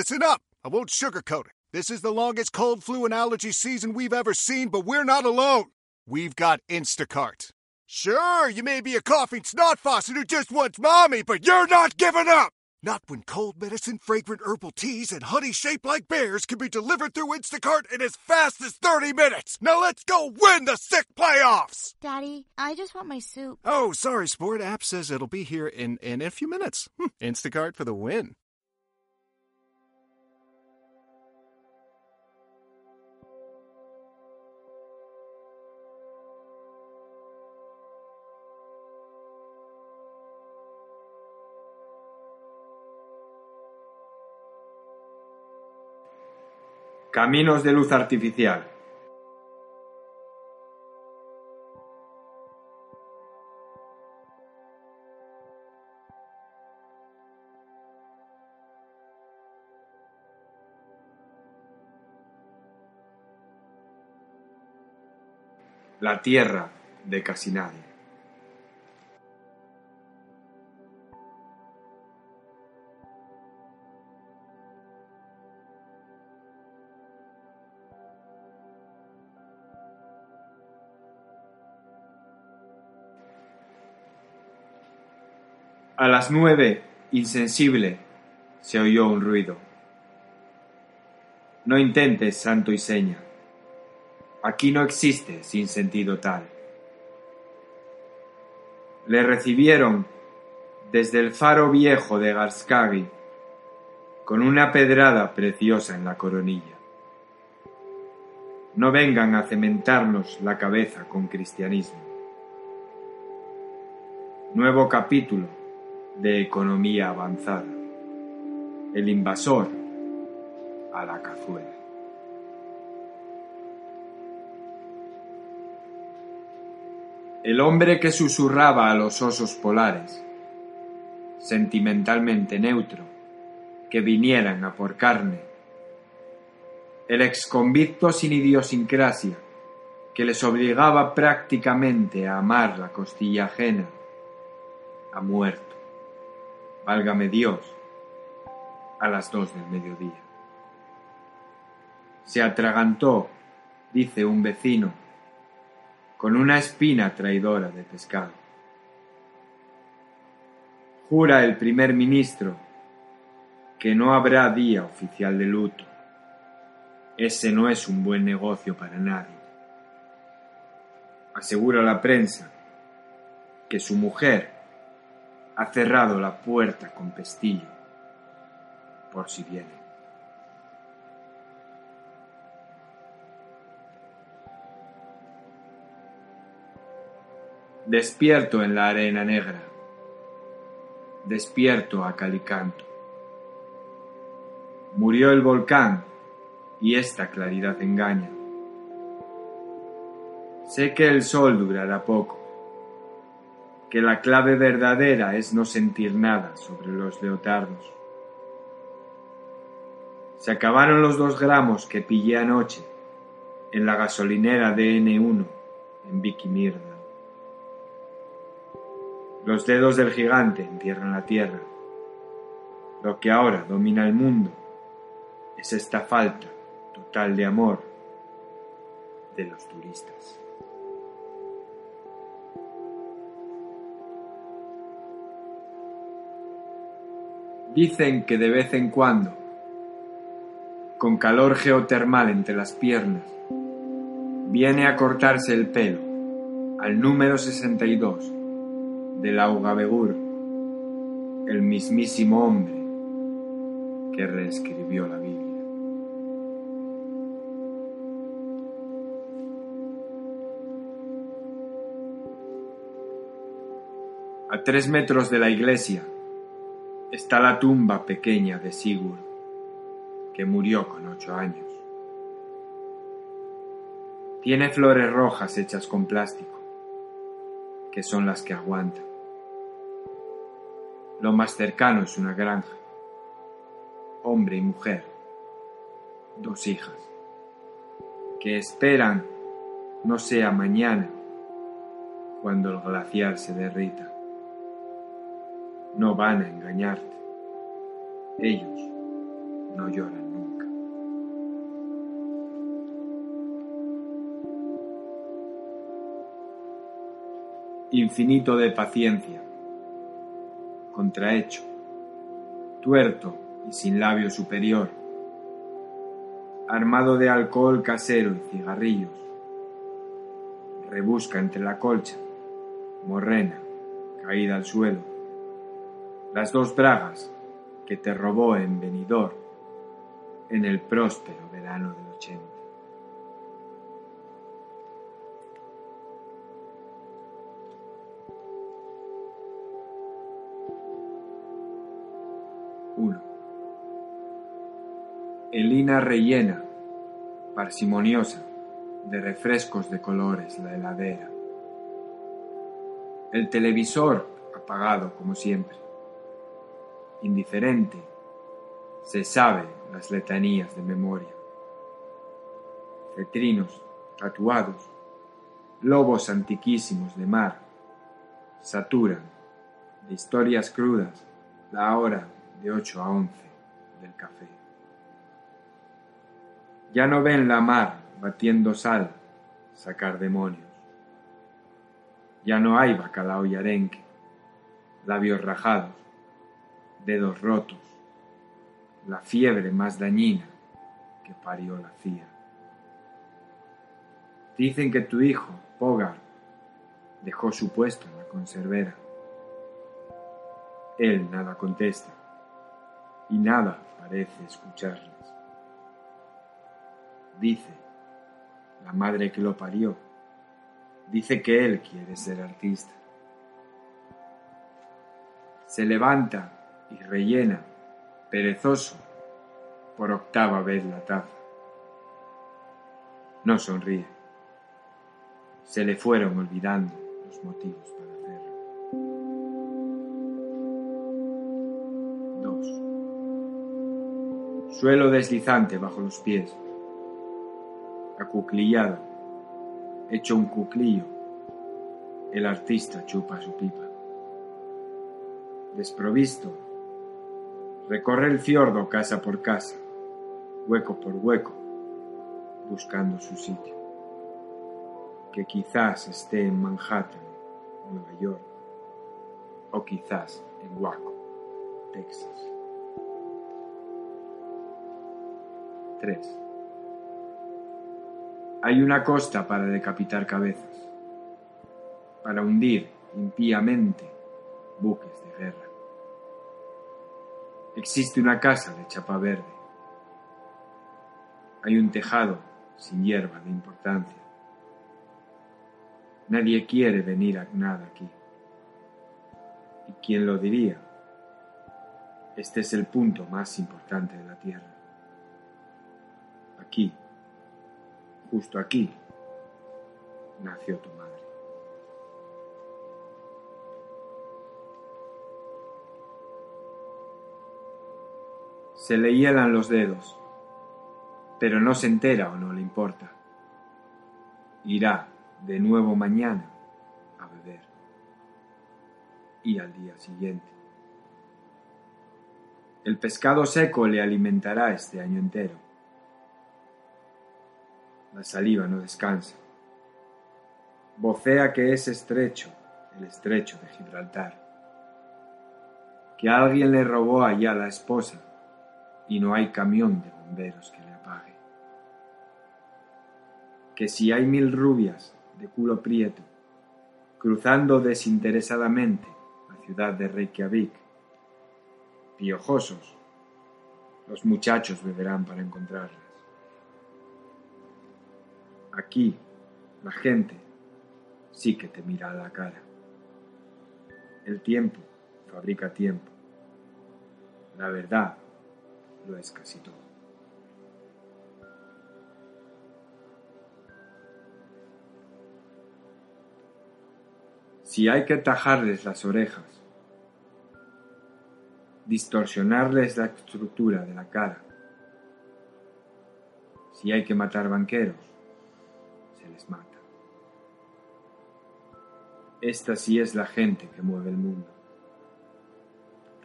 listen up. I won't sugarcoat it. This is the longest cold, flu, and allergy season we've ever seen, but we're not alone. We've got Instacart. Sure, you may be a coughing snot faucet who just wants mommy, but you're not giving up! Not when cold medicine, fragrant herbal teas, and honey shaped like bears can be delivered through Instacart in as fast as 30 minutes! Now let's go win the sick playoffs! Daddy, I just want my soup. Oh, sorry, Sport. App says it'll be here in, in a few minutes. Hmm, Instacart for the win. Caminos de luz artificial. La tierra de casi nadie. A las nueve, insensible, se oyó un ruido. No intentes santo y seña. Aquí no existe sin sentido tal. Le recibieron desde el faro viejo de Garskagi con una pedrada preciosa en la coronilla. No vengan a cementarnos la cabeza con cristianismo. Nuevo capítulo de economía avanzada. El invasor a la cazuela. El hombre que susurraba a los osos polares, sentimentalmente neutro, que vinieran a por carne. El exconvicto sin idiosincrasia, que les obligaba prácticamente a amar la costilla ajena, ha muerto válgame Dios, a las dos del mediodía. Se atragantó, dice un vecino, con una espina traidora de pescado. Jura el primer ministro que no habrá día oficial de luto. Ese no es un buen negocio para nadie. Asegura la prensa que su mujer ha cerrado la puerta con pestillo, por si viene. Despierto en la arena negra, despierto a Calicanto. Murió el volcán y esta claridad engaña. Sé que el sol durará poco, que la clave verdadera es no sentir nada sobre los leotardos. Se acabaron los dos gramos que pillé anoche en la gasolinera de N1 en Vicky Mirda. Los dedos del gigante entierran la tierra. Lo que ahora domina el mundo es esta falta total de amor de los turistas. Dicen que de vez en cuando, con calor geotermal entre las piernas, viene a cortarse el pelo al número 62 del Augabegur, el mismísimo hombre que reescribió la Biblia. A tres metros de la iglesia, está la tumba pequeña de Sigurd, que murió con ocho años. Tiene flores rojas hechas con plástico, que son las que aguantan. Lo más cercano es una granja, hombre y mujer, dos hijas, que esperan no sea mañana cuando el glaciar se derrita no van a engañarte. Ellos no lloran nunca. Infinito de paciencia, contrahecho, tuerto y sin labio superior, armado de alcohol casero y cigarrillos, rebusca entre la colcha, morrena, caída al suelo, las dos bragas que te robó en venidor en el próspero verano del ochenta. Uno. Elina rellena, parsimoniosa, de refrescos de colores la heladera. El televisor apagado como siempre. Indiferente, se sabe las letanías de memoria. Cetrinos tatuados, lobos antiquísimos de mar, saturan de historias crudas la hora de ocho a once del café. Ya no ven la mar batiendo sal sacar demonios. Ya no hay bacalao y arenque, labios rajados, dedos rotos, la fiebre más dañina que parió la CIA. Dicen que tu hijo, Pogar, dejó su puesto en la conservera. Él nada contesta y nada parece escucharles. Dice, la madre que lo parió, dice que él quiere ser artista. Se levanta y rellena, perezoso, por octava vez la taza. No sonríe. Se le fueron olvidando los motivos para hacerlo. 2. Suelo deslizante bajo los pies. Acuclillado. Hecho un cuclillo. El artista chupa su pipa. Desprovisto. Recorre el fiordo casa por casa, hueco por hueco, buscando su sitio. Que quizás esté en Manhattan, Nueva York, o quizás en Waco, Texas. 3. Hay una costa para decapitar cabezas, para hundir impíamente buques de guerra. Existe una casa de chapa verde. Hay un tejado sin hierba de importancia. Nadie quiere venir a nada aquí. ¿Y quién lo diría? Este es el punto más importante de la Tierra. Aquí, justo aquí, nació tu Se le hielan los dedos, pero no se entera o no le importa. Irá de nuevo mañana a beber y al día siguiente. El pescado seco le alimentará este año entero. La saliva no descansa. Vocea que es estrecho el estrecho de Gibraltar. Que alguien le robó allá la esposa y no hay camión de bomberos que le apague. Que si hay mil rubias de culo prieto cruzando desinteresadamente la ciudad de Reykjavik, piojosos, los muchachos beberán para encontrarlas. Aquí la gente sí que te mira a la cara. El tiempo fabrica tiempo. La verdad es casi todo. Si hay que tajarles las orejas, distorsionarles la estructura de la cara, si hay que matar banqueros, se les mata. Esta sí es la gente que mueve el mundo.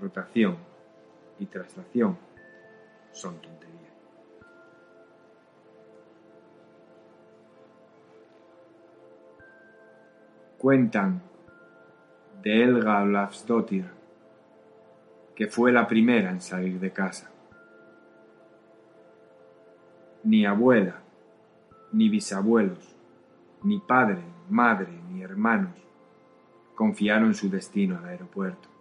Rotación y traslación son tonterías. Cuentan de Elga Olafsdottir, que fue la primera en salir de casa. Ni abuela, ni bisabuelos, ni padre, madre, ni hermanos confiaron su destino al aeropuerto.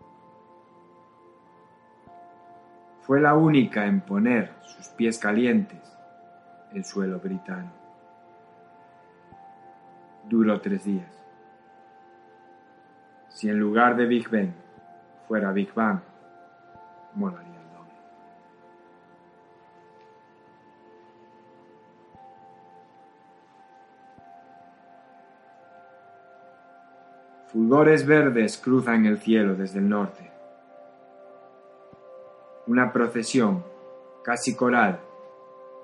Fue la única en poner sus pies calientes en suelo britano. Duró tres días. Si en lugar de Big Ben fuera Big Bang, molaría el doble. Fulgores verdes cruzan el cielo desde el norte. Una procesión, casi coral,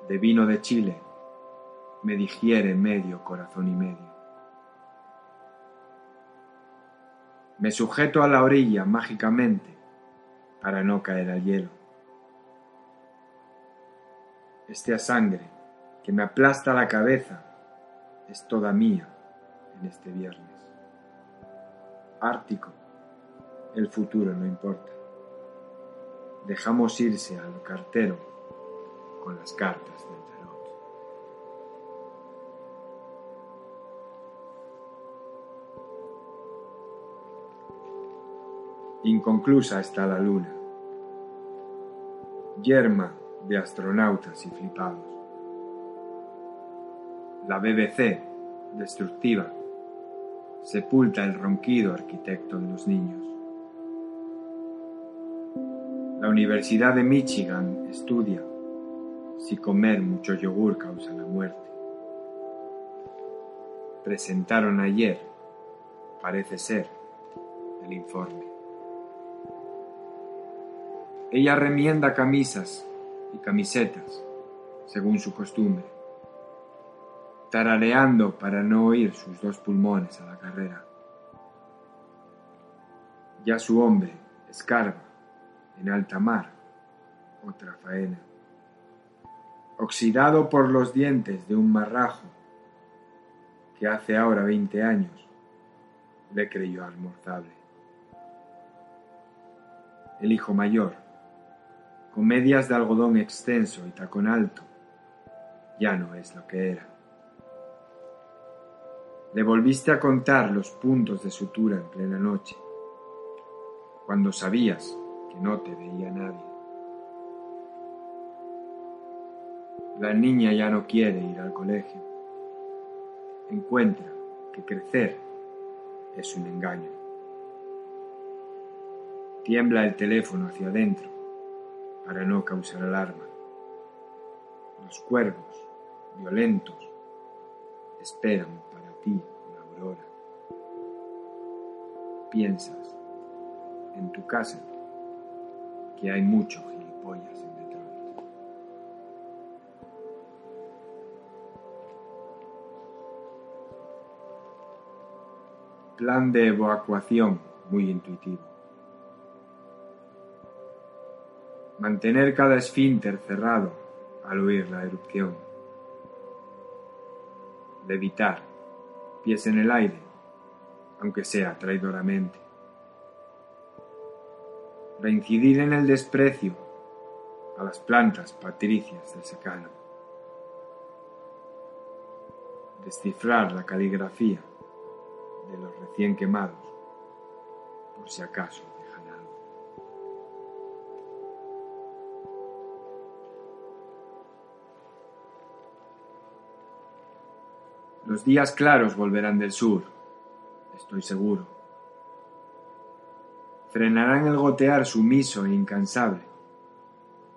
de vino de Chile me digiere medio corazón y medio. Me sujeto a la orilla mágicamente para no caer al hielo. Esta sangre que me aplasta la cabeza es toda mía en este viernes. Ártico, el futuro no importa. Dejamos irse al cartero con las cartas del tarot. Inconclusa está la luna, yerma de astronautas y flipados. La BBC, destructiva, sepulta el ronquido arquitecto de los niños. La Universidad de Michigan estudia si comer mucho yogur causa la muerte. Presentaron ayer, parece ser, el informe. Ella remienda camisas y camisetas, según su costumbre, tarareando para no oír sus dos pulmones a la carrera. Ya su hombre escarba en alta mar otra faena, oxidado por los dientes de un marrajo que hace ahora veinte años le creyó almorzable. El hijo mayor, con medias de algodón extenso y tacón alto, ya no es lo que era. Le volviste a contar los puntos de sutura en plena noche, cuando sabías no te veía nadie. La niña ya no quiere ir al colegio. Encuentra que crecer es un engaño. Tiembla el teléfono hacia adentro para no causar alarma. Los cuervos, violentos, esperan para ti la aurora. Piensas en tu casa que hay muchos gilipollas en Detroit. Plan de evacuación muy intuitivo. Mantener cada esfínter cerrado al oír la erupción. Levitar, pies en el aire, aunque sea traidoramente. Reincidir en el desprecio a las plantas patricias del secano. Descifrar la caligrafía de los recién quemados, por si acaso. Los días claros volverán del sur, estoy seguro. Frenarán el gotear sumiso e incansable,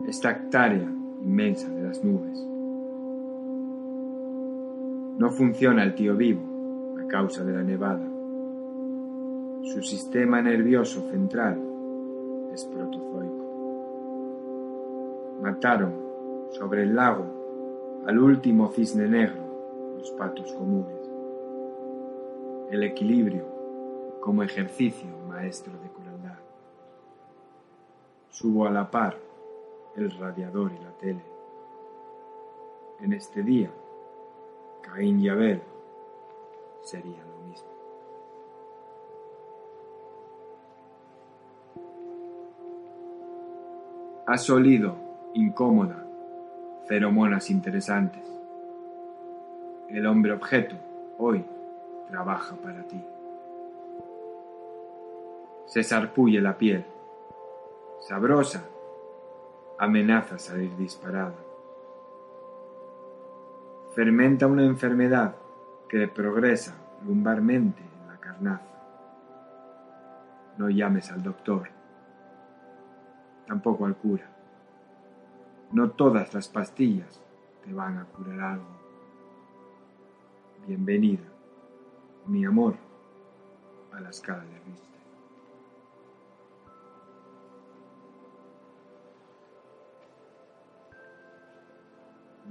esta hectárea inmensa de las nubes. No funciona el tío vivo a causa de la nevada. Su sistema nervioso central es protozoico. Mataron sobre el lago al último cisne negro los patos comunes. El equilibrio como ejercicio maestro de. Subo a la par el radiador y la tele. En este día, Caín y Abel serían lo mismo. Has olido, incómoda, feromonas interesantes. El hombre objeto hoy trabaja para ti. Se sarpulle la piel, sabrosa, amenaza salir disparada. Fermenta una enfermedad que progresa lumbarmente en la carnaza. No llames al doctor, tampoco al cura. No todas las pastillas te van a curar algo. Bienvenida, mi amor, a la escala de Richter.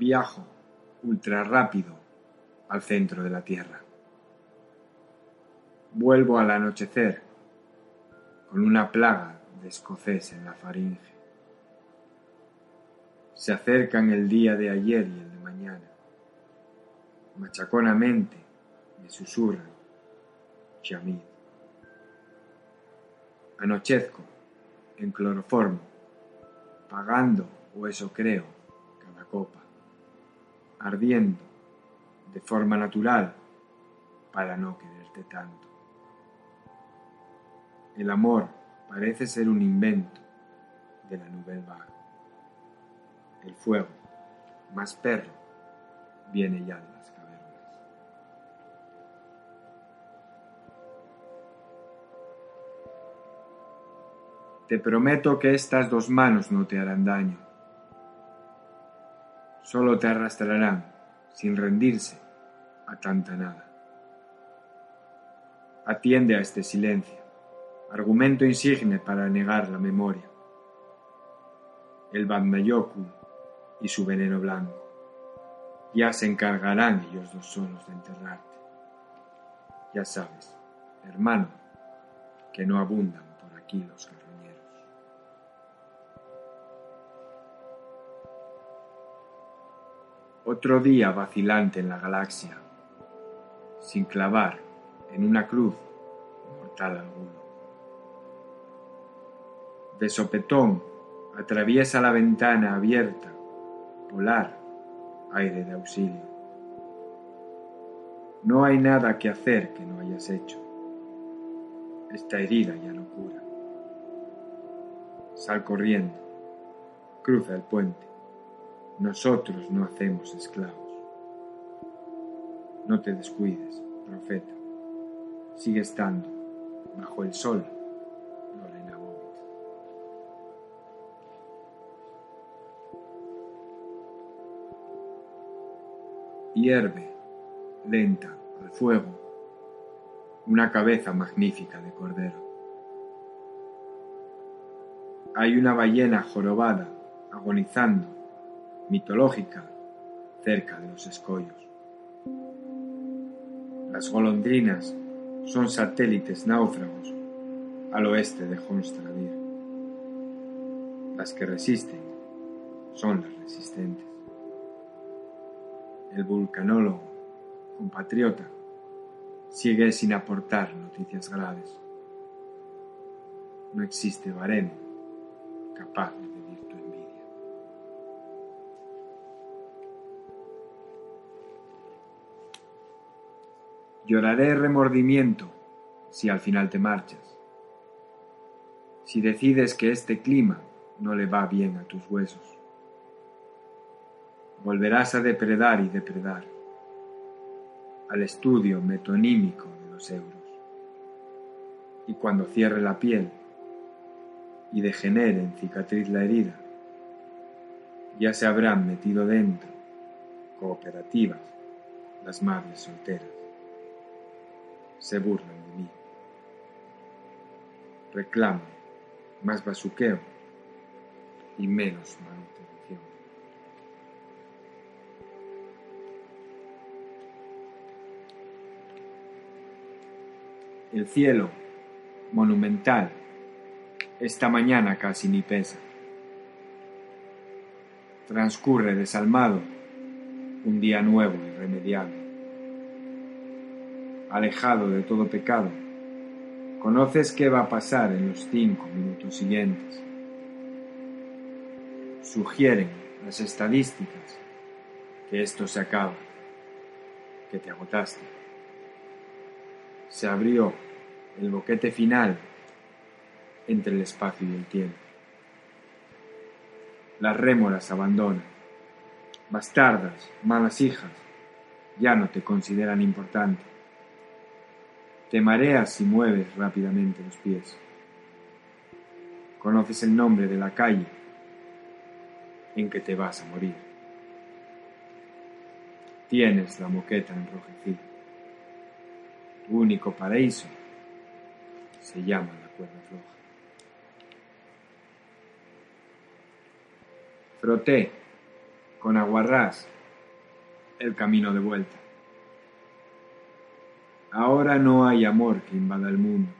Viajo ultra rápido al centro de la Tierra. Vuelvo al anochecer con una plaga de escocés en la faringe. Se acercan el día de ayer y el de mañana. Machaconamente me susurran Chamid. Anochezco en cloroformo, pagando, o eso creo, cada copa, ardiendo de forma natural para no quererte tanto. El amor parece ser un invento de la Nouvelle Vague. El fuego, más perro, viene ya de las cavernas. Te prometo que estas dos manos no te harán daño. Solo te arrastrarán, sin rendirse, a tanta nada. Atiende a este silencio, argumento insigne para negar la memoria. El Bandayokul y su veneno blanco. Ya se encargarán ellos dos solos de enterrarte. Ya sabes, hermano, que no abundan por aquí los Otro día vacilante en la galaxia, sin clavar en una cruz mortal alguno. De sopetón atraviesa la ventana abierta, polar, aire de auxilio. No hay nada que hacer que no hayas hecho. Esta herida ya no cura. Sal corriendo, cruza el puente. Nosotros no hacemos esclavos. No te descuides, profeta. Sigue estando bajo el sol. Hierve, lenta, al fuego, una cabeza magnífica de cordero. Hay una ballena jorobada, agonizando, mitológica, cerca de los escollos. Las golondrinas son satélites náufragos al oeste de Honstradir. Las que resisten son las resistentes. El vulcanólogo, compatriota, sigue sin aportar noticias graves. No existe baremo capaz de Lloraré remordimiento si al final te marchas. Si decides que este clima no le va bien a tus huesos. Volverás a depredar y depredar al estudio metonímico de los euros. Y cuando cierre la piel y degenere en cicatriz la herida, ya se habrán metido dentro, cooperativas, las madres solteras. Se burlan de mí. Reclaman más basuqueo y menos manutención. El cielo, monumental, esta mañana casi ni pesa. Transcurre desalmado un día nuevo irremediable. Alejado de todo pecado, conoces qué va a pasar en los cinco minutos siguientes. Sugieren las estadísticas que esto se acaba, que te agotaste. Se abrió el boquete final entre el espacio y el tiempo. Las rémoras abandonan. Bastardas, malas hijas, ya no te consideran importante. Te mareas y mueves rápidamente los pies. Conoces el nombre de la calle en que te vas a morir. Tienes la moqueta enrojecida. Tu único paraíso se llama la cuerda floja. Froté con aguarrás el camino de vuelta. Ahora no hay amor que invada el mundo.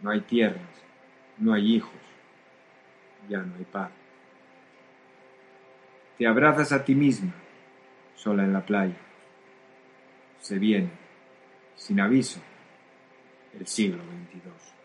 No hay tierras, no hay hijos, ya no hay paz. Te abrazas a ti misma, sola en la playa. Se viene, sin aviso, el siglo XXII.